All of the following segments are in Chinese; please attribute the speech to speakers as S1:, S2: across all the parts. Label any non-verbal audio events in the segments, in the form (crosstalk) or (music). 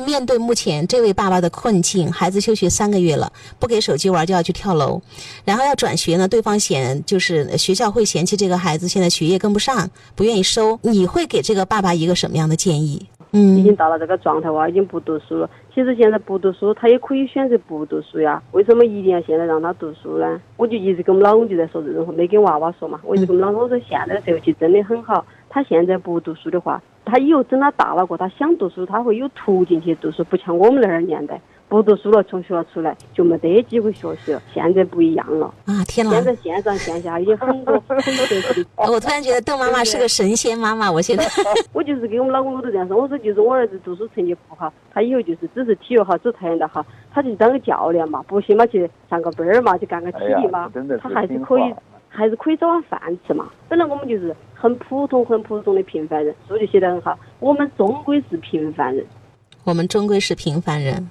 S1: 面对目前这位爸爸的困境，孩子休学三个月了，不给手机玩就要去跳楼，然后要转学呢，对方嫌就是学校会嫌弃这个孩子现在学业跟不上，不愿意收。你会给这个爸爸一个什么样的建议？
S2: 嗯已经到了这个状态，娃已经不读书了。其实现在不读书，他也可以选择不读书呀。为什么一定要现在让他读书呢？我就一直跟我们老公就在说这种话，没跟娃娃说嘛。我一直跟我们老公说，现在社会其实真的很好。他现在不读书的话，他以后等他大了过，他想读书，他会有途径去读书，不像我们那儿年代。不读书了，从学校出来就没得机会学习了。现在不一样了
S1: 啊！天哪！
S2: 现在线上线下有很多 (laughs) 很多的。(laughs)
S1: 我突然觉得邓妈妈是个神仙妈妈。我现在 (laughs)
S2: 我就是给我们老公我都这样说，我说就是我儿子读书成绩不好，他以后就是只是体育好，只跆拳道好，他就当个教练嘛，不行嘛去上个班儿嘛，去干个体力嘛，他还是可以，还是可以找碗饭吃嘛。本来我们就是很普通、很普通的平凡人，书就写得很好。我们终归是平凡人，
S1: 我们终归是平凡人。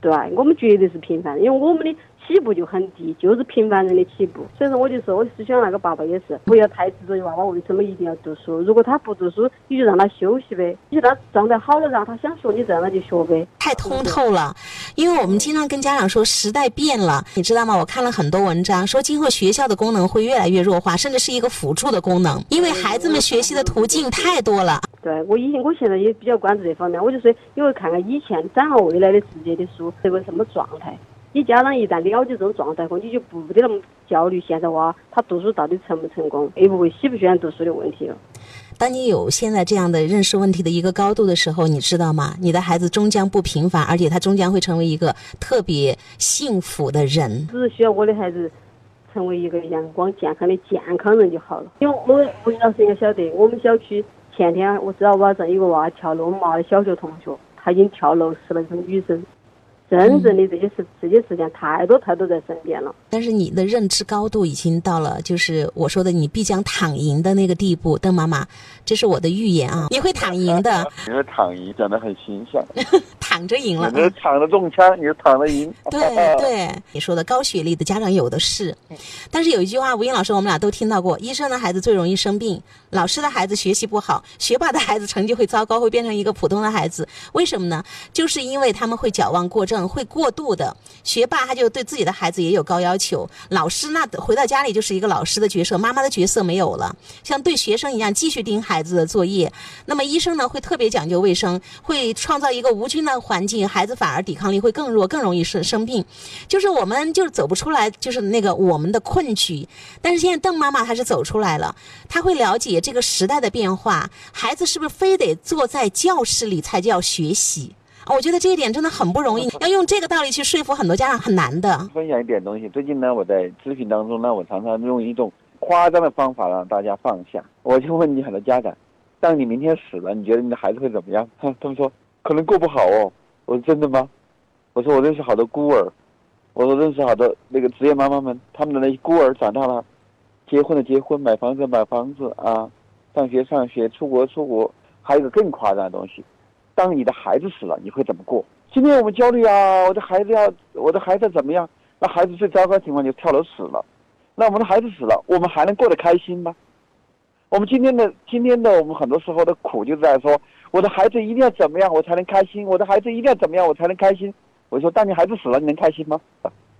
S2: 对，我们绝对是平凡人，因为我们的。起步就很低，就是平凡人的起步。所以说，我就说，我是想那个爸爸也是，不要太执着于娃娃为什么一定要读书。如果他不读书，你就让他休息呗。你让他状态好了，让他想学，你让他就学呗。
S1: 太通透了，因为我们经常跟家长说，时代变了，你知道吗？我看了很多文章，说今后学校的功能会越来越弱化，甚至是一个辅助的功能，因为孩子们学习的途径太多了。
S2: 对我以前，我现在也比较关注这方面，我就说，因为看看以前展望未来的世界的书，这个什么状态。你家长一旦了解这种状态后，你就不得那么焦虑。现在娃他读书到底成不成功，会不会喜不喜欢读书的问题了。
S1: 当你有现在这样的认识问题的一个高度的时候，你知道吗？你的孩子终将不平凡，而且他终将会成为一个特别幸福的人。
S2: 只是需要我的孩子成为一个阳光健康的健康人就好了。因为我吴老师也晓得，我们小区前天我知道晚上有个娃跳楼，我们娃的小学同学，他已经跳楼死了，一个女生。真正的这些事，这些事情太多太多在身边了。
S1: 但是你的认知高度已经到了，就是我说的你必将躺赢的那个地步，邓妈妈，这是我的预言啊！你会躺赢的。(laughs)
S3: 你会躺赢，讲的很形象。(laughs)
S1: 躺着赢了。
S3: 你是躺着中枪，你是躺着赢。
S1: 对对，你说的高学历的家长有的是。但是有一句话，吴英老师我们俩都听到过：医生的孩子最容易生病，老师的孩子学习不好，学霸的孩子成绩会糟糕，会变成一个普通的孩子。为什么呢？就是因为他们会矫枉过正。会过度的学霸，他就对自己的孩子也有高要求。老师那回到家里就是一个老师的角色，妈妈的角色没有了，像对学生一样继续盯孩子的作业。那么医生呢，会特别讲究卫生，会创造一个无菌的环境，孩子反而抵抗力会更弱，更容易生生病。就是我们就是走不出来，就是那个我们的困局。但是现在邓妈妈她是走出来了，她会了解这个时代的变化，孩子是不是非得坐在教室里才叫学习？我觉得这一点真的很不容易，要用这个道理去说服很多家长很难的。
S3: 分享一点东西，最近呢，我在咨询当中呢，我常常用一种夸张的方法让大家放下。我就问你很多家长，当你明天死了，你觉得你的孩子会怎么样？他 (laughs) 他们说可能过不好哦。我说真的吗？我说我认识好多孤儿，我说认识好多那个职业妈妈们，他们的那些孤儿长大了，结婚的结婚，买房子买房子啊，上学上学，出国出国，还有一个更夸张的东西。当你的孩子死了，你会怎么过？今天我们焦虑啊，我的孩子要，我的孩子怎么样？那孩子最糟糕的情况就跳楼死了。那我们的孩子死了，我们还能过得开心吗？我们今天的今天的我们很多时候的苦就在说，我的孩子一定要怎么样我才能开心？我的孩子一定要怎么样我才能开心？我说，当你孩子死了，你能开心吗？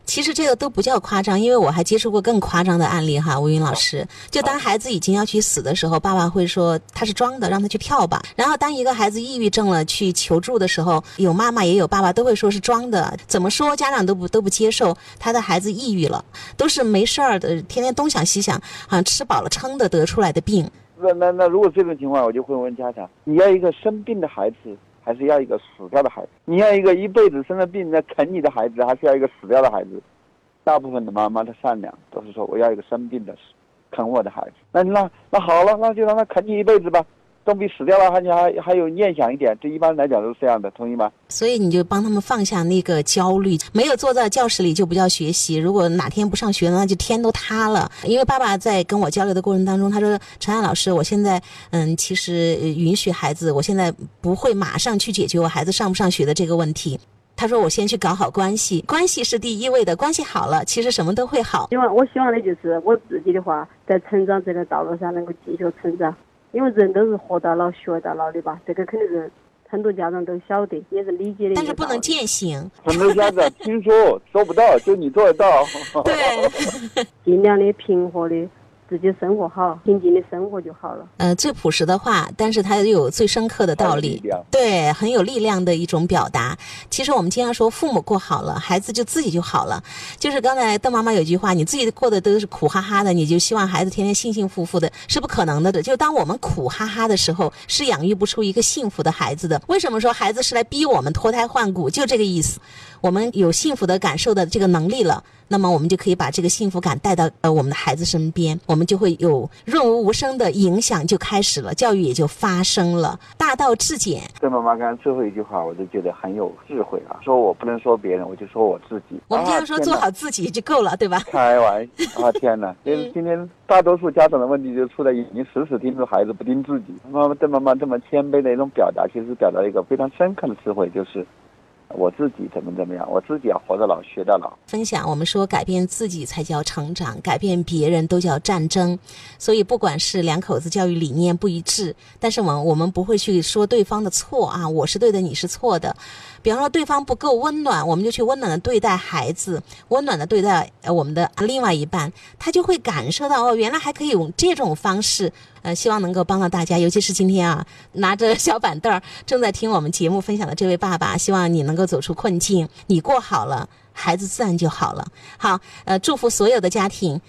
S1: 其实这个都不叫夸张，因为我还接触过更夸张的案例哈。吴云老师，就当孩子已经要去死的时候，爸爸会说他是装的，让他去跳吧。然后当一个孩子抑郁症了去求助的时候，有妈妈也有爸爸都会说是装的。怎么说家长都不都不接受他的孩子抑郁了，都是没事儿的，天天东想西想，好像吃饱了撑的得出来的病。
S3: 那那那如果这种情况，我就会问家长：你要一个生病的孩子，还是要一个死掉的孩子？你要一个一辈子生了病在啃你的孩子，还是要一个死掉的孩子？大部分的妈妈的善良都是说我要一个生病的啃我的孩子，那那那好了，那就让他啃你一辈子吧，总比死掉了还你还还有念想一点。这一般来讲都是这样的，同意吗？
S1: 所以你就帮他们放下那个焦虑，没有坐在教室里就不叫学习。如果哪天不上学，那就天都塌了。因为爸爸在跟我交流的过程当中，他说：“陈安老师，我现在嗯，其实允许孩子，我现在不会马上去解决我孩子上不上学的这个问题。”他说：“我先去搞好关系，关系是第一位的，关系好了，其实什么都会好。
S2: 希望我希望的就是我自己的话，在成长这个道路上能够继续成长，因为人都是活到老学到老的吧，这个肯定是很多家长都晓得，也是理解的。
S1: 但是不能践行。
S3: 很多家长听说做不到，就你做得到。
S1: 对，(laughs)
S2: 尽量的平和的。自己生活好，平静的生活就好了。
S1: 呃，最朴实的话，但是它又有最深刻的道理，对，很有力量的一种表达。其实我们经常说，父母过好了，孩子就自己就好了。就是刚才邓妈妈有句话，你自己过得都是苦哈哈的，你就希望孩子天天幸幸福福的，是不可能的。就当我们苦哈哈的时候，是养育不出一个幸福的孩子的。为什么说孩子是来逼我们脱胎换骨？就这个意思。我们有幸福的感受的这个能力了。那么我们就可以把这个幸福感带到呃我们的孩子身边，我们就会有润物无声的影响就开始了，教育也就发生了，大道至简。
S3: 邓妈妈刚刚最后一句话，我就觉得很有智慧啊！说我不能说别人，我就说我自己。
S1: 我们这样说做好自己就够了，对吧？
S3: 开玩笑啊！(laughs) 天哪！就是今天大多数家长的问题就出在你死死盯住孩子不盯自己。妈妈邓妈妈这么谦卑的一种表达，其实表达一个非常深刻的智慧，就是。我自己怎么怎么样？我自己要活到老学到老。
S1: 分享，我们说改变自己才叫成长，改变别人都叫战争。所以，不管是两口子教育理念不一致，但是我们我们不会去说对方的错啊，我是对的，你是错的。比方说对方不够温暖，我们就去温暖的对待孩子，温暖的对待呃我们的另外一半，他就会感受到哦，原来还可以用这种方式。呃，希望能够帮到大家，尤其是今天啊，拿着小板凳儿正在听我们节目分享的这位爸爸，希望你能够走出困境，你过好了，孩子自然就好了。好，呃，祝福所有的家庭。